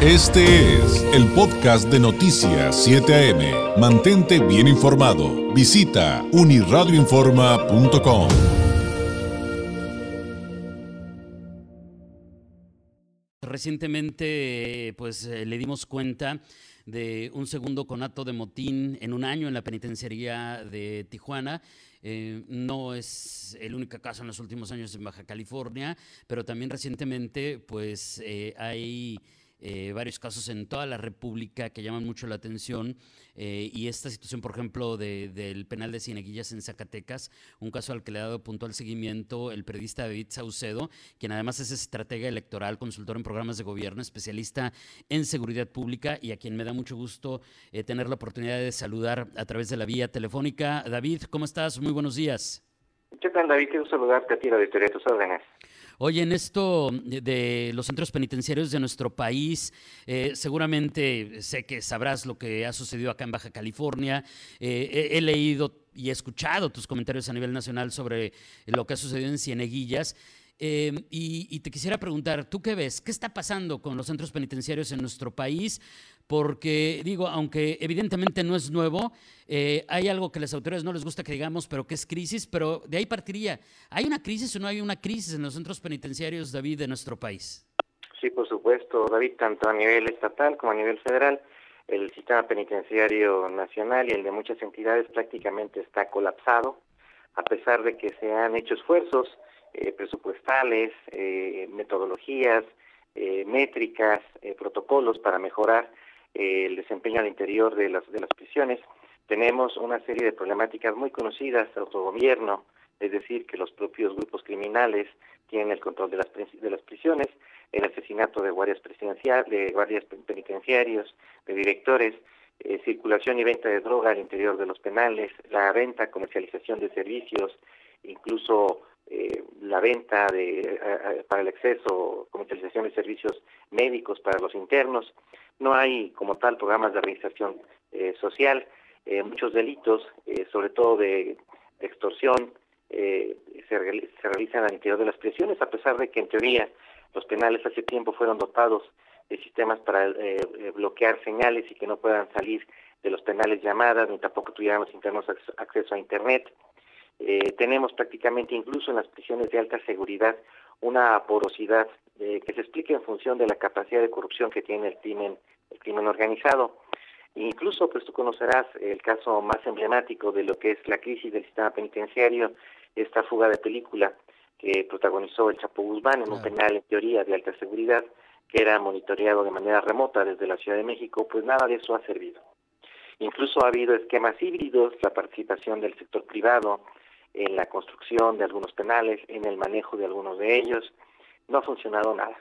Este es el podcast de Noticias 7 AM. Mantente bien informado. Visita uniradioinforma.com. Recientemente, pues eh, le dimos cuenta de un segundo conato de motín en un año en la penitenciaría de Tijuana. Eh, no es el único caso en los últimos años en Baja California, pero también recientemente, pues eh, hay eh, varios casos en toda la República que llaman mucho la atención. Eh, y esta situación, por ejemplo, del penal de Cieneguillas en Zacatecas, un caso al que le ha dado puntual seguimiento el periodista David Saucedo, quien además es estratega electoral, consultor en programas de gobierno, especialista en seguridad pública y a quien me da mucho gusto eh, tener la oportunidad de saludar a través de la vía telefónica. David, ¿cómo estás? Muy buenos días. ¿Qué tal, David? Quiero saludarte a ti, la de tus órdenes. Oye, en esto de, los centros penitenciarios de nuestro país, eh, seguramente sé que sabrás lo que ha sucedido acá en Baja California. Eh, he, leído y he escuchado tus comentarios a nivel nacional sobre lo que ha sucedido en Cieneguillas. Eh, y, te quisiera preguntar, ¿tú qué ves? ¿Qué está pasando con los centros penitenciarios en nuestro país? porque digo, aunque evidentemente no es nuevo, eh, hay algo que a las autoridades no les gusta que digamos, pero que es crisis, pero de ahí partiría. ¿Hay una crisis o no hay una crisis en los centros penitenciarios, David, de nuestro país? Sí, por supuesto, David, tanto a nivel estatal como a nivel federal, el sistema penitenciario nacional y el de muchas entidades prácticamente está colapsado, a pesar de que se han hecho esfuerzos eh, presupuestales, eh, metodologías, métricas, protocolos para mejorar el desempeño al interior de las, de las prisiones. Tenemos una serie de problemáticas muy conocidas, autogobierno, es decir, que los propios grupos criminales tienen el control de las, de las prisiones, el asesinato de guardias de guardias penitenciarios, de directores, eh, circulación y venta de droga al interior de los penales, la venta, comercialización de servicios, incluso eh, la venta de, para el acceso, comercialización de servicios médicos para los internos. No hay como tal programas de reinserción eh, social. Eh, muchos delitos, sobre todo de, extorsión, se, se, realizan al interior de las prisiones, a pesar de que en teoría los penales hace tiempo fueron dotados de sistemas para bloquear señales y que no puedan salir de los penales llamadas, ni tampoco tuvieran los internos acceso a Internet. Eh, tenemos prácticamente incluso en las prisiones de alta seguridad una porosidad eh, que se explica en función de la capacidad de corrupción que tiene el crimen, el crimen organizado. Incluso, pues tú conocerás el caso más emblemático de lo que es la crisis del sistema penitenciario, esta fuga de película que protagonizó el Chapo Guzmán en un penal en teoría de alta seguridad que era monitoreado de manera remota desde la Ciudad de México, pues nada de eso ha servido. Incluso ha habido esquemas híbridos, la participación del sector privado, en la construcción de algunos penales, en el manejo de algunos de ellos. No ha funcionado nada.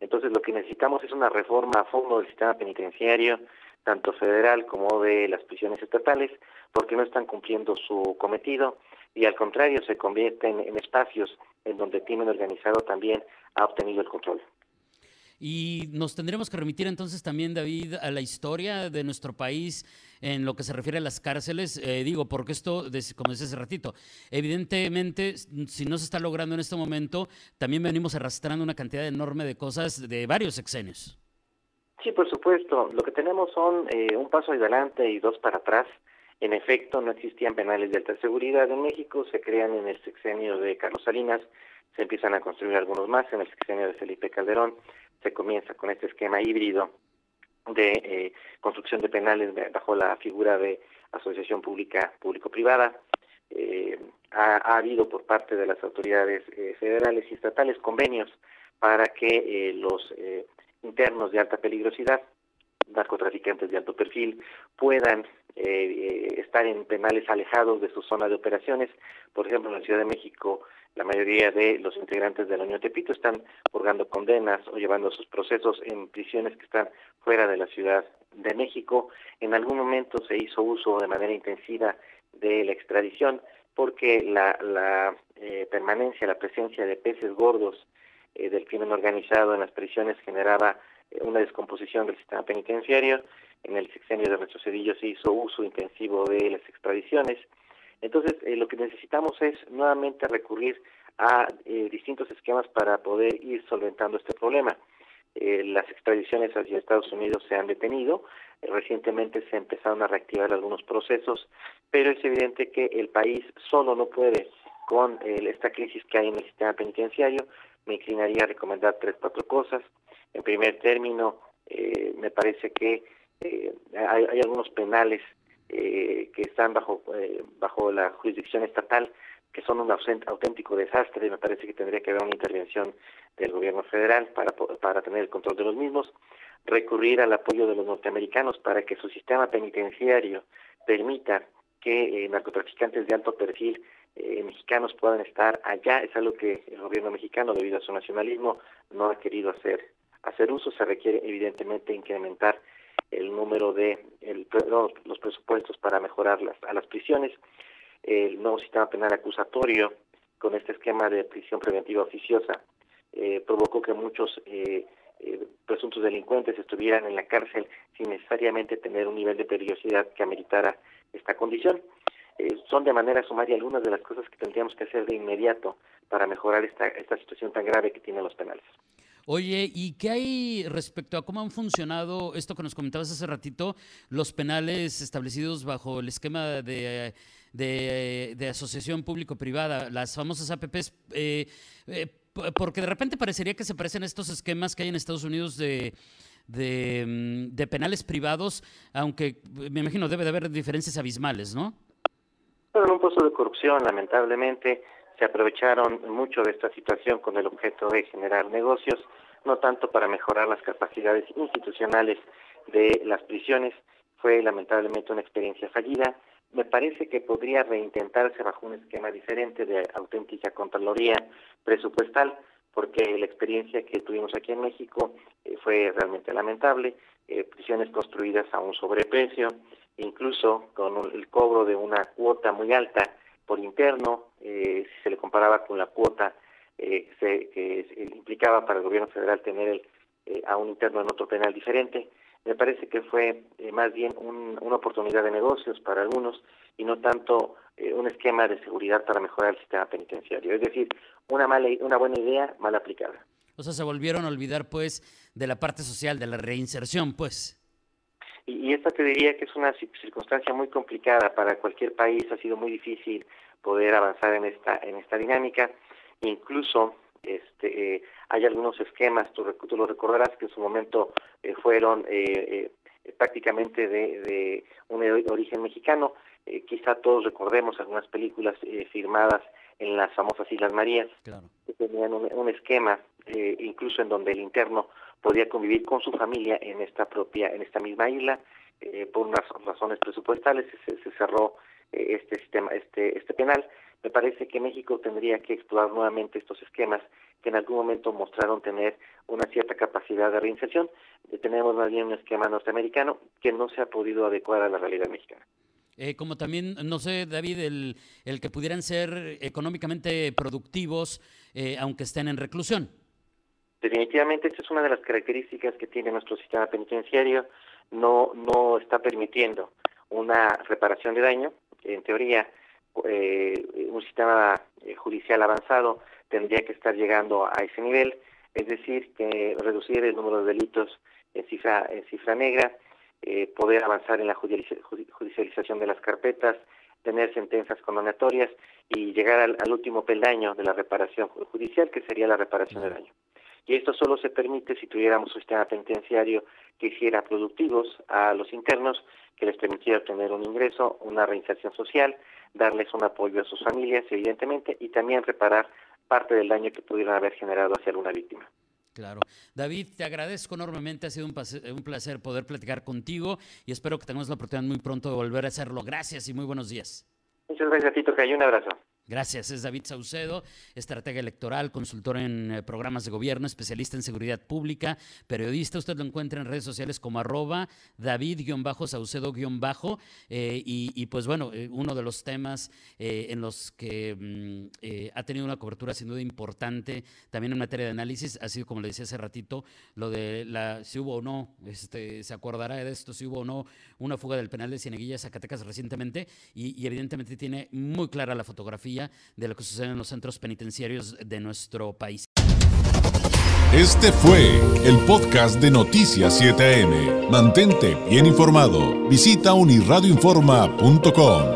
Entonces lo que necesitamos es una reforma a fondo del sistema penitenciario, tanto federal como de las prisiones estatales, porque no están cumpliendo su cometido y al contrario se convierten en espacios en donde el crimen organizado también ha obtenido el control. Y nos tendremos que remitir entonces también, David, a la historia de nuestro país en lo que se refiere a las cárceles. Eh, digo, porque esto, como decía hace ratito, evidentemente, si no se está logrando en este momento, también venimos arrastrando una cantidad enorme de cosas de varios sexenios. Sí, por supuesto. Lo que tenemos son eh, un paso adelante y dos para atrás. En efecto, no existían penales de alta seguridad en México, se crean en el sexenio de Carlos Salinas, se empiezan a construir algunos más en el sexenio de Felipe Calderón, se comienza con este esquema híbrido de eh, construcción de penales bajo la figura de asociación pública público-privada. Eh, ha, habido por parte de las autoridades eh, federales y estatales convenios para que los internos de alta peligrosidad, narcotraficantes de alto perfil, puedan estar en penales alejados de su zona de operaciones. Por ejemplo, en la Ciudad de México la mayoría de los integrantes de la Unión Tepito están condenas o llevando sus procesos en prisiones que están fuera de la Ciudad de México. En algún momento se hizo uso de manera intensiva de la extradición porque la, eh, permanencia, la presencia de peces gordos eh, del crimen organizado en las prisiones generaba eh, una descomposición del sistema penitenciario. En el sexenio de nuestro Cedillo se hizo uso intensivo de las extradiciones entonces, lo que necesitamos es nuevamente recurrir a eh, distintos esquemas para poder ir solventando este problema. las extradiciones hacia Estados Unidos se han detenido, recientemente se empezaron a reactivar algunos procesos, pero es evidente que el país solo no puede con esta crisis que hay en el sistema penitenciario. Me inclinaría a recomendar tres, cuatro cosas. En primer término, eh, me parece que eh, hay, hay, algunos penales eh, que están bajo, bajo la jurisdicción estatal que son un auténtico desastre. Me parece que tendría que haber una intervención del gobierno federal para, para tener el control de los mismos recurrir al apoyo de los norteamericanos para que su sistema penitenciario permita que eh, narcotraficantes de alto perfil eh, mexicanos puedan estar allá. Es algo que el gobierno mexicano, debido a su nacionalismo, no ha querido hacer. Hacer uso se requiere evidentemente incrementar el número de el, los presupuestos para mejorar las, a las prisiones. El nuevo sistema penal acusatorio con este esquema de prisión preventiva oficiosa eh, provocó que muchos eh, eh, presuntos delincuentes estuvieran en la cárcel sin necesariamente tener un nivel de peligrosidad que ameritara esta condición. Eh, son de manera sumaria algunas de las cosas que tendríamos que hacer de inmediato para mejorar esta, esta situación tan grave que tienen los penales. Oye, ¿y qué hay respecto a cómo han funcionado esto que nos comentabas hace ratito, los penales establecidos bajo el esquema de, de, asociación público-privada, las famosas APPs? Eh, eh porque de repente parecería que se parecen a estos esquemas que hay en Estados Unidos de, mm, de, penales privados, aunque me imagino debe de haber diferencias abismales, ¿no? Pero un puesto de corrupción, lamentablemente, se aprovecharon mucho de esta situación con el objeto de generar negocios, no tanto para mejorar las capacidades institucionales de las prisiones, fue lamentablemente una experiencia fallida me parece que podría reintentarse bajo un esquema diferente de auténtica contraloría presupuestal, porque la experiencia que tuvimos aquí en México eh, fue realmente lamentable, eh, prisiones construidas a un sobreprecio, incluso con el cobro de una cuota muy alta por interno, eh, si se le comparaba con la cuota que implicaba para el gobierno federal tener a un interno en otro penal diferente me parece que fue eh, más bien una oportunidad de negocios para algunos y no tanto eh, un esquema de seguridad para mejorar el sistema penitenciario. Es decir, una, mala, una buena idea mal aplicada. O sea, se volvieron a olvidar, pues, de la parte social, de la reinserción, pues. Y, y esta te diría que es una circunstancia muy complicada para cualquier país. Ha sido muy difícil poder avanzar en esta, en esta dinámica. Incluso este, eh, hay algunos esquemas, tú, lo recordarás, que en su momento eh, fueron eh, prácticamente de, un origen mexicano. quizá todos recordemos algunas películas firmadas en las famosas Islas Marías, que tenían un, esquema, incluso en donde el interno podía convivir con su familia en esta propia, en esta misma isla, por unas razones presupuestales se, se cerró este sistema, este, este penal me parece que México tendría que explorar nuevamente estos esquemas que en algún momento mostraron tener una cierta capacidad de reinserción. Tenemos más bien un esquema norteamericano que no se ha podido adecuar a la realidad mexicana. Eh, como también, no sé, David, el, el, que pudieran ser económicamente productivos eh, aunque estén en reclusión. Definitivamente, esta es una de las características que tiene nuestro sistema penitenciario. No, no está permitiendo una reparación de daño. En teoría, eh, un sistema eh, judicial avanzado tendría que estar llegando a ese nivel, es decir, que reducir el número de delitos en cifra, en cifra negra, eh, poder avanzar en la judicialización de las carpetas, tener sentencias condenatorias y llegar al, último peldaño de la reparación judicial, que sería la reparación de daño. Y esto solo se permite si tuviéramos un sistema penitenciario que hiciera productivos a los internos, que les permitiera obtener un ingreso, una reinserción social, darles un apoyo a sus familias, evidentemente, y también reparar parte del daño que pudieran haber generado hacia alguna víctima. Claro. David, te agradezco enormemente, ha sido un placer, poder platicar contigo y espero que tengamos la oportunidad muy pronto de volver a hacerlo. Gracias y muy buenos días. Muchas gracias, Tito, que hay un abrazo. Gracias, es David Saucedo, estratega electoral, consultor en eh, programas de gobierno, especialista en seguridad pública, periodista. Usted lo encuentra en redes sociales como arroba David-Saucedo- eh, y, pues bueno, eh, uno de los temas en los que mm, ha tenido una cobertura sin duda importante también en materia de análisis ha sido, como le decía hace ratito, lo de la si hubo o no, este, se acordará de esto, si hubo o no una fuga del penal de Cieneguilla, Zacatecas recientemente y evidentemente tiene muy clara la fotografía de lo que sucede en los centros penitenciarios de nuestro país. Este fue el podcast de Noticias 7am. Mantente bien informado. Visita unirradioinforma.com.